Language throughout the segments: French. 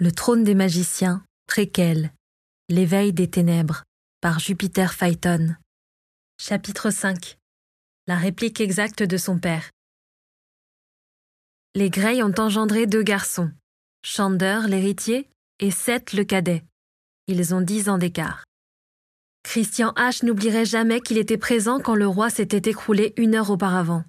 Le trône des magiciens, préquel. L'éveil des ténèbres, par Jupiter Phaeton. Chapitre 5 La réplique exacte de son père. Les Grey ont engendré deux garçons, Shander, l'héritier, et Seth, le cadet. Ils ont dix ans d'écart. Christian H. n'oublierait jamais qu'il était présent quand le roi s'était écroulé une heure auparavant.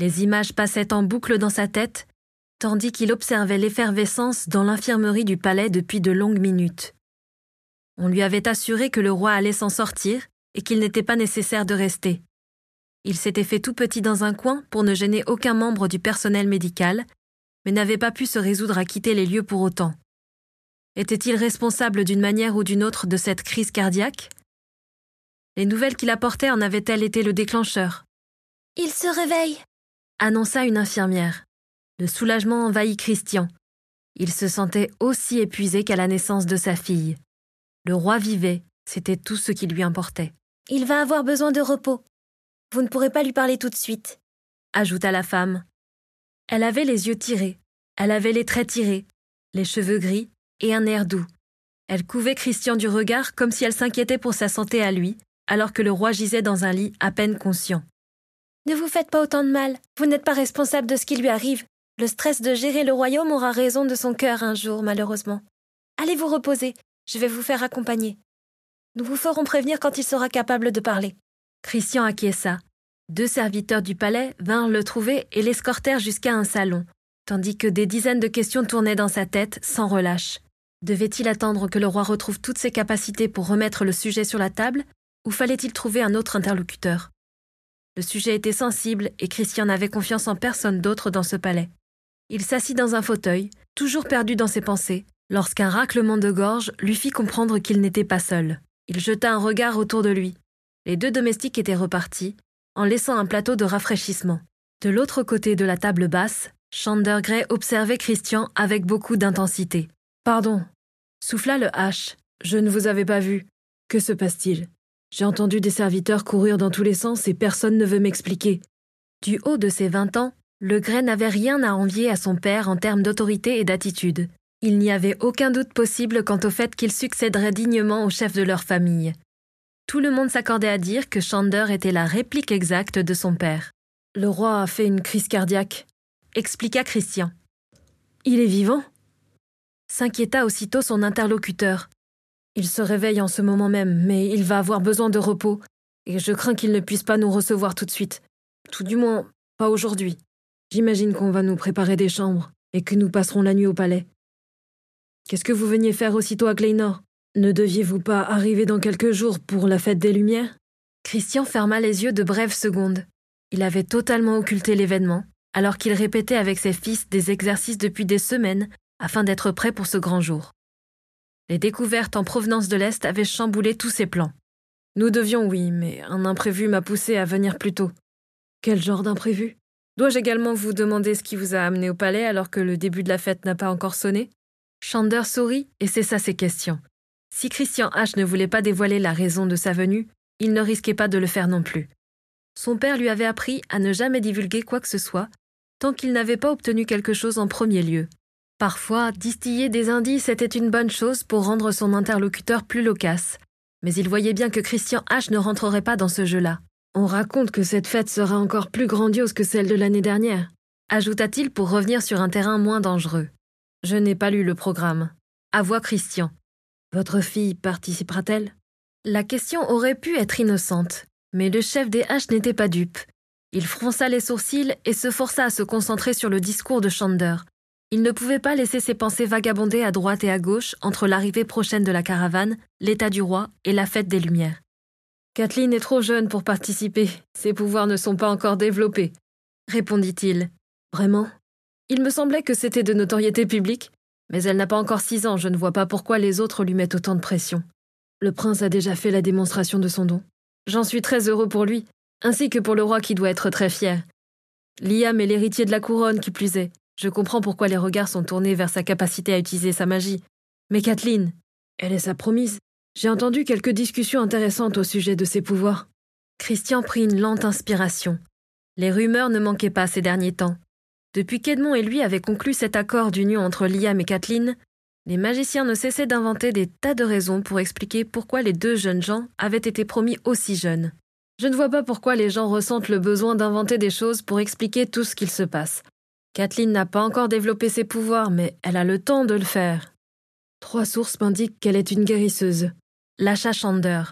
Les images passaient en boucle dans sa tête, tandis qu'il observait l'effervescence dans l'infirmerie du palais depuis de longues minutes. On lui avait assuré que le roi allait s'en sortir et qu'il n'était pas nécessaire de rester. Il s'était fait tout petit dans un coin pour ne gêner aucun membre du personnel médical, mais n'avait pas pu se résoudre à quitter les lieux pour autant. Était-il responsable d'une manière ou d'une autre de cette crise cardiaque? Les nouvelles qu'il apportait en avaient-elles été le déclencheur? Il se réveille annonça une infirmière. Le soulagement envahit Christian. Il se sentait aussi épuisé qu'à la naissance de sa fille. Le roi vivait, c'était tout ce qui lui importait. Il va avoir besoin de repos. Vous ne pourrez pas lui parler tout de suite, ajouta la femme. Elle avait les yeux tirés, elle avait les traits tirés, les cheveux gris et un air doux. Elle couvait Christian du regard comme si elle s'inquiétait pour sa santé à lui, alors que le roi gisait dans un lit à peine conscient. Ne vous faites pas autant de mal. Vous n'êtes pas responsable de ce qui lui arrive. Le stress de gérer le royaume aura raison de son cœur un jour, malheureusement. Allez vous reposer. Je vais vous faire accompagner. Nous vous ferons prévenir quand il sera capable de parler. Christian acquiesça. Deux serviteurs du palais vinrent le trouver et l'escortèrent jusqu'à un salon, tandis que des dizaines de questions tournaient dans sa tête sans relâche. Devait-il attendre que le roi retrouve toutes ses capacités pour remettre le sujet sur la table, ou fallait-il trouver un autre interlocuteur? Le sujet était sensible et Christian n'avait confiance en personne d'autre dans ce palais. Il s'assit dans un fauteuil, toujours perdu dans ses pensées, lorsqu'un raclement de gorge lui fit comprendre qu'il n'était pas seul. Il jeta un regard autour de lui. Les deux domestiques étaient repartis, en laissant un plateau de rafraîchissement. De l'autre côté de la table basse, Shander Gray observait Christian avec beaucoup d'intensité. Pardon, souffla le H. Je ne vous avais pas vu. Que se passe-t-il? J'ai entendu des serviteurs courir dans tous les sens et personne ne veut m'expliquer. Du haut de ses vingt ans, le Grey n'avait rien à envier à son père en termes d'autorité et d'attitude. Il n'y avait aucun doute possible quant au fait qu'il succéderait dignement au chef de leur famille. Tout le monde s'accordait à dire que Shander était la réplique exacte de son père. Le roi a fait une crise cardiaque, expliqua Christian. Il est vivant? s'inquiéta aussitôt son interlocuteur. Il se réveille en ce moment même, mais il va avoir besoin de repos, et je crains qu'il ne puisse pas nous recevoir tout de suite. Tout du moins, pas aujourd'hui. J'imagine qu'on va nous préparer des chambres, et que nous passerons la nuit au palais. Qu'est-ce que vous veniez faire aussitôt à Claynor Ne deviez-vous pas arriver dans quelques jours pour la fête des Lumières? Christian ferma les yeux de brèves secondes. Il avait totalement occulté l'événement, alors qu'il répétait avec ses fils des exercices depuis des semaines afin d'être prêt pour ce grand jour. Les découvertes en provenance de l'Est avaient chamboulé tous ses plans. Nous devions, oui, mais un imprévu m'a poussé à venir plus tôt. Quel genre d'imprévu? Dois-je également vous demander ce qui vous a amené au palais alors que le début de la fête n'a pas encore sonné? Chander sourit et cessa ses questions. Si Christian H ne voulait pas dévoiler la raison de sa venue, il ne risquait pas de le faire non plus. Son père lui avait appris à ne jamais divulguer quoi que ce soit tant qu'il n'avait pas obtenu quelque chose en premier lieu. Parfois, distiller des indices était une bonne chose pour rendre son interlocuteur plus loquace, mais il voyait bien que Christian H ne rentrerait pas dans ce jeu-là. On raconte que cette fête sera encore plus grandiose que celle de l'année dernière, ajouta-t-il pour revenir sur un terrain moins dangereux. Je n'ai pas lu le programme. Avoua Christian. Votre fille participera-t-elle? La question aurait pu être innocente, mais le chef des H n'était pas dupe. Il fronça les sourcils et se força à se concentrer sur le discours de Shander, il ne pouvait pas laisser ses pensées vagabonder à droite et à gauche entre l'arrivée prochaine de la caravane, l'état du roi et la fête des Lumières. Kathleen est trop jeune pour participer, ses pouvoirs ne sont pas encore développés, répondit-il. Vraiment? Il me semblait que c'était de notoriété publique, mais elle n'a pas encore six ans, je ne vois pas pourquoi les autres lui mettent autant de pression. Le prince a déjà fait la démonstration de son don. J'en suis très heureux pour lui, ainsi que pour le roi qui doit être très fier. Liam est l'héritier de la couronne, qui plus est. Je comprends pourquoi les regards sont tournés vers sa capacité à utiliser sa magie. Mais Kathleen, elle est sa promise. J'ai entendu quelques discussions intéressantes au sujet de ses pouvoirs. Christian prit une lente inspiration. Les rumeurs ne manquaient pas ces derniers temps. Depuis qu'Edmond et lui avaient conclu cet accord d'union entre Liam et Kathleen, Les magiciens ne cessaient d'inventer des tas de raisons pour expliquer pourquoi les deux jeunes gens avaient été promis aussi jeunes. Je ne vois pas pourquoi les gens ressentent le besoin d'inventer des choses pour expliquer tout ce qu'il se passe. Kathleen n'a pas encore développé ses pouvoirs, mais elle a le temps de le faire. Trois sources m'indiquent qu'elle est une guérisseuse. Lâcha Chander.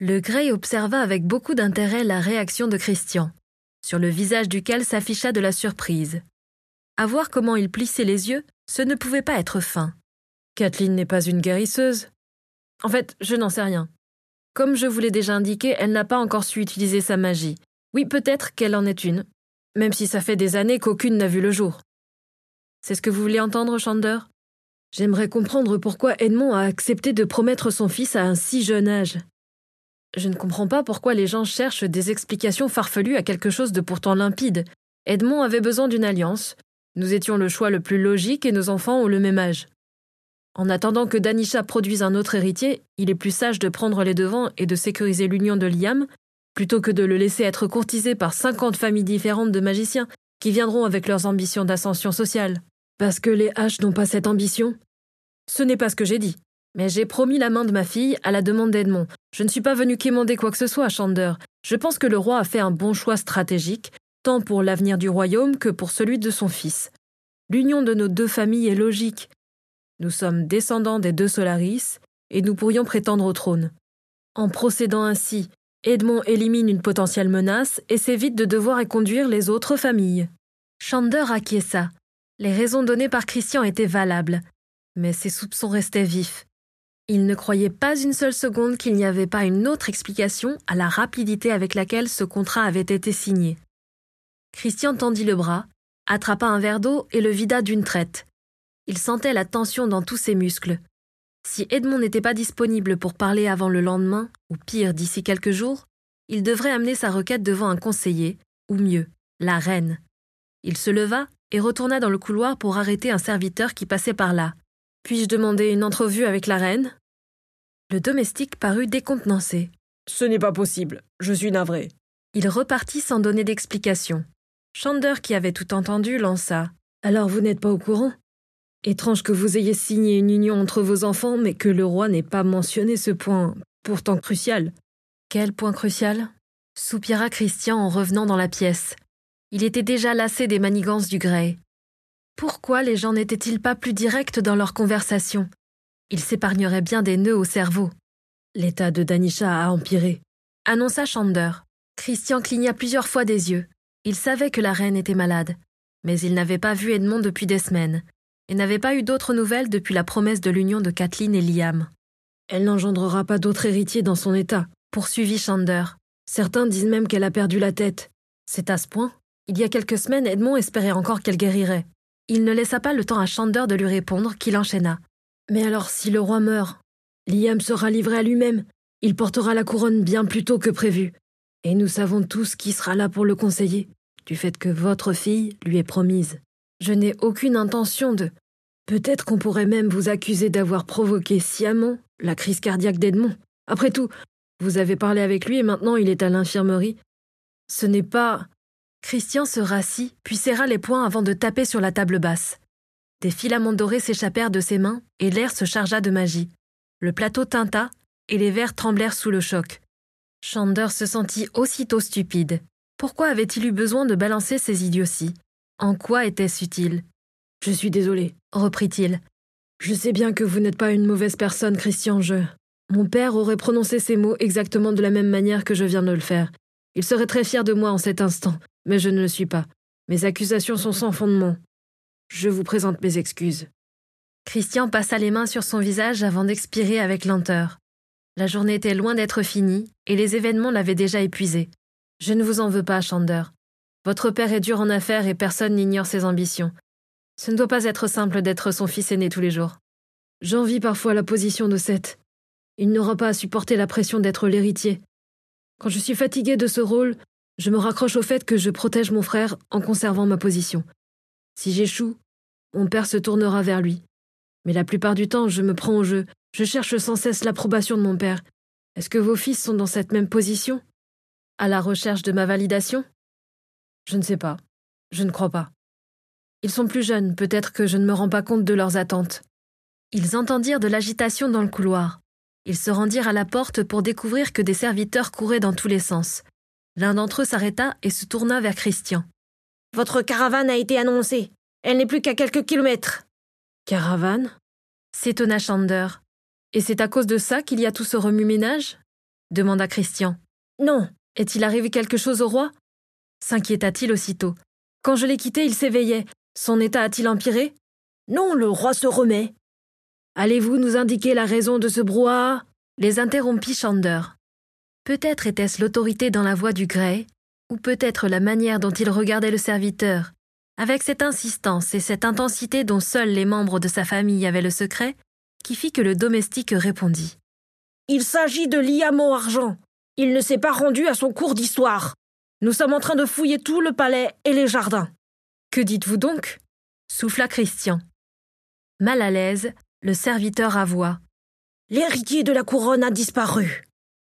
Le Grey observa avec beaucoup d'intérêt la réaction de Christian, sur le visage duquel s'afficha de la surprise. À voir comment il plissait les yeux, ce ne pouvait pas être fin. Kathleen n'est pas une guérisseuse. En fait, je n'en sais rien. Comme je vous l'ai déjà indiqué, elle n'a pas encore su utiliser sa magie. Oui, peut-être qu'elle en est une, même si ça fait des années qu'aucune n'a vu le jour. C'est ce que vous voulez entendre, Chander? J'aimerais comprendre pourquoi Edmond a accepté de promettre son fils à un si jeune âge. Je ne comprends pas pourquoi les gens cherchent des explications farfelues à quelque chose de pourtant limpide. Edmond avait besoin d'une alliance. Nous étions le choix le plus logique et nos enfants ont le même âge. En attendant que Danisha produise un autre héritier, il est plus sage de prendre les devants et de sécuriser l'union de Liam, plutôt que de le laisser être courtisé par cinquante familles différentes de magiciens qui viendront avec leurs ambitions d'ascension sociale. Parce que les H n'ont pas cette ambition? Ce n'est pas ce que j'ai dit. Mais j'ai promis la main de ma fille à la demande d'Edmond. Je ne suis pas venu quémander quoi que ce soit, Chander. Je pense que le roi a fait un bon choix stratégique, tant pour l'avenir du royaume que pour celui de son fils. L'union de nos deux familles est logique, nous sommes descendants des deux Solaris, et nous pourrions prétendre au trône. En procédant ainsi, Edmond élimine une potentielle menace et s'évite de devoir y conduire les autres familles. Chander acquiesça. Les raisons données par Christian étaient valables, mais ses soupçons restaient vifs. Il ne croyait pas une seule seconde qu'il n'y avait pas une autre explication à la rapidité avec laquelle ce contrat avait été signé. Christian tendit le bras, attrapa un verre d'eau et le vida d'une traite. Il sentait la tension dans tous ses muscles. Si Edmond n'était pas disponible pour parler avant le lendemain, ou pire d'ici quelques jours, il devrait amener sa requête devant un conseiller, ou mieux, la reine. Il se leva et retourna dans le couloir pour arrêter un serviteur qui passait par là. Puis-je demander une entrevue avec la reine? Le domestique parut décontenancé. Ce n'est pas possible, je suis navré. Il repartit sans donner d'explication. Chander, qui avait tout entendu, lança. Alors vous n'êtes pas au courant? Étrange que vous ayez signé une union entre vos enfants, mais que le roi n'ait pas mentionné ce point, pourtant crucial. Quel point crucial? Soupira Christian en revenant dans la pièce. Il était déjà lassé des manigances du Grey. Pourquoi les gens n'étaient-ils pas plus directs dans leur conversation? Ils s'épargneraient bien des nœuds au cerveau. L'état de Danisha a empiré, annonça Chander. Christian cligna plusieurs fois des yeux. Il savait que la reine était malade, mais il n'avait pas vu Edmond depuis des semaines, et n'avait pas eu d'autres nouvelles depuis la promesse de l'union de Kathleen et Liam. Elle n'engendrera pas d'autres héritiers dans son état, poursuivit Chander. Certains disent même qu'elle a perdu la tête. C'est à ce point Il y a quelques semaines, Edmond espérait encore qu'elle guérirait. Il ne laissa pas le temps à Chander de lui répondre, qu'il enchaîna. Mais alors, si le roi meurt, Liam sera livré à lui-même. Il portera la couronne bien plus tôt que prévu. Et nous savons tous qui sera là pour le conseiller, du fait que votre fille lui est promise. Je n'ai aucune intention de. Peut-être qu'on pourrait même vous accuser d'avoir provoqué sciemment la crise cardiaque d'Edmond. Après tout, vous avez parlé avec lui et maintenant il est à l'infirmerie. Ce n'est pas. Christian se rassit, puis serra les poings avant de taper sur la table basse. Des filaments dorés s'échappèrent de ses mains et l'air se chargea de magie. Le plateau tinta et les verres tremblèrent sous le choc. Chander se sentit aussitôt stupide. Pourquoi avait-il eu besoin de balancer ces idioties? En quoi était-ce utile? Je suis désolé, reprit-il. Je sais bien que vous n'êtes pas une mauvaise personne, Christian, je. Mon père aurait prononcé ces mots exactement de la même manière que je viens de le faire. Il serait très fier de moi en cet instant, mais je ne le suis pas. Mes accusations sont sans fondement. Je vous présente mes excuses. Christian passa les mains sur son visage avant d'expirer avec lenteur. La journée était loin d'être finie, et les événements l'avaient déjà épuisé. Je ne vous en veux pas, Chander. Votre père est dur en affaires et personne n'ignore ses ambitions. Ce ne doit pas être simple d'être son fils aîné tous les jours. J'envie parfois la position de Seth. Il n'aura pas à supporter la pression d'être l'héritier. Quand je suis fatigué de ce rôle, je me raccroche au fait que je protège mon frère en conservant ma position. Si j'échoue, mon père se tournera vers lui. Mais la plupart du temps, je me prends au jeu. Je cherche sans cesse l'approbation de mon père. Est-ce que vos fils sont dans cette même position? À la recherche de ma validation? Je ne sais pas. Je ne crois pas. Ils sont plus jeunes, peut-être que je ne me rends pas compte de leurs attentes. Ils entendirent de l'agitation dans le couloir. Ils se rendirent à la porte pour découvrir que des serviteurs couraient dans tous les sens. L'un d'entre eux s'arrêta et se tourna vers Christian. Votre caravane a été annoncée. Elle n'est plus qu'à quelques kilomètres. Caravane? s'étonna Chander. Et c'est à cause de ça qu'il y a tout ce remue-ménage? demanda Christian. Non. Est-il arrivé quelque chose au roi? s'inquiéta-t-il aussitôt. Quand je l'ai quitté, il s'éveillait. Son état a-t-il empiré? Non, le roi se remet. Allez-vous nous indiquer la raison de ce brouhaha? les interrompit Chander. Peut-être était-ce l'autorité dans la voix du grès, ou peut-être la manière dont il regardait le serviteur. Avec cette insistance et cette intensité dont seuls les membres de sa famille avaient le secret, qui fit que le domestique répondit. Il s'agit de Liamo Argent. Il ne s'est pas rendu à son cours d'histoire. Nous sommes en train de fouiller tout le palais et les jardins. Que dites-vous donc? souffla Christian. Mal à l'aise, le serviteur avoua. L'héritier de la couronne a disparu.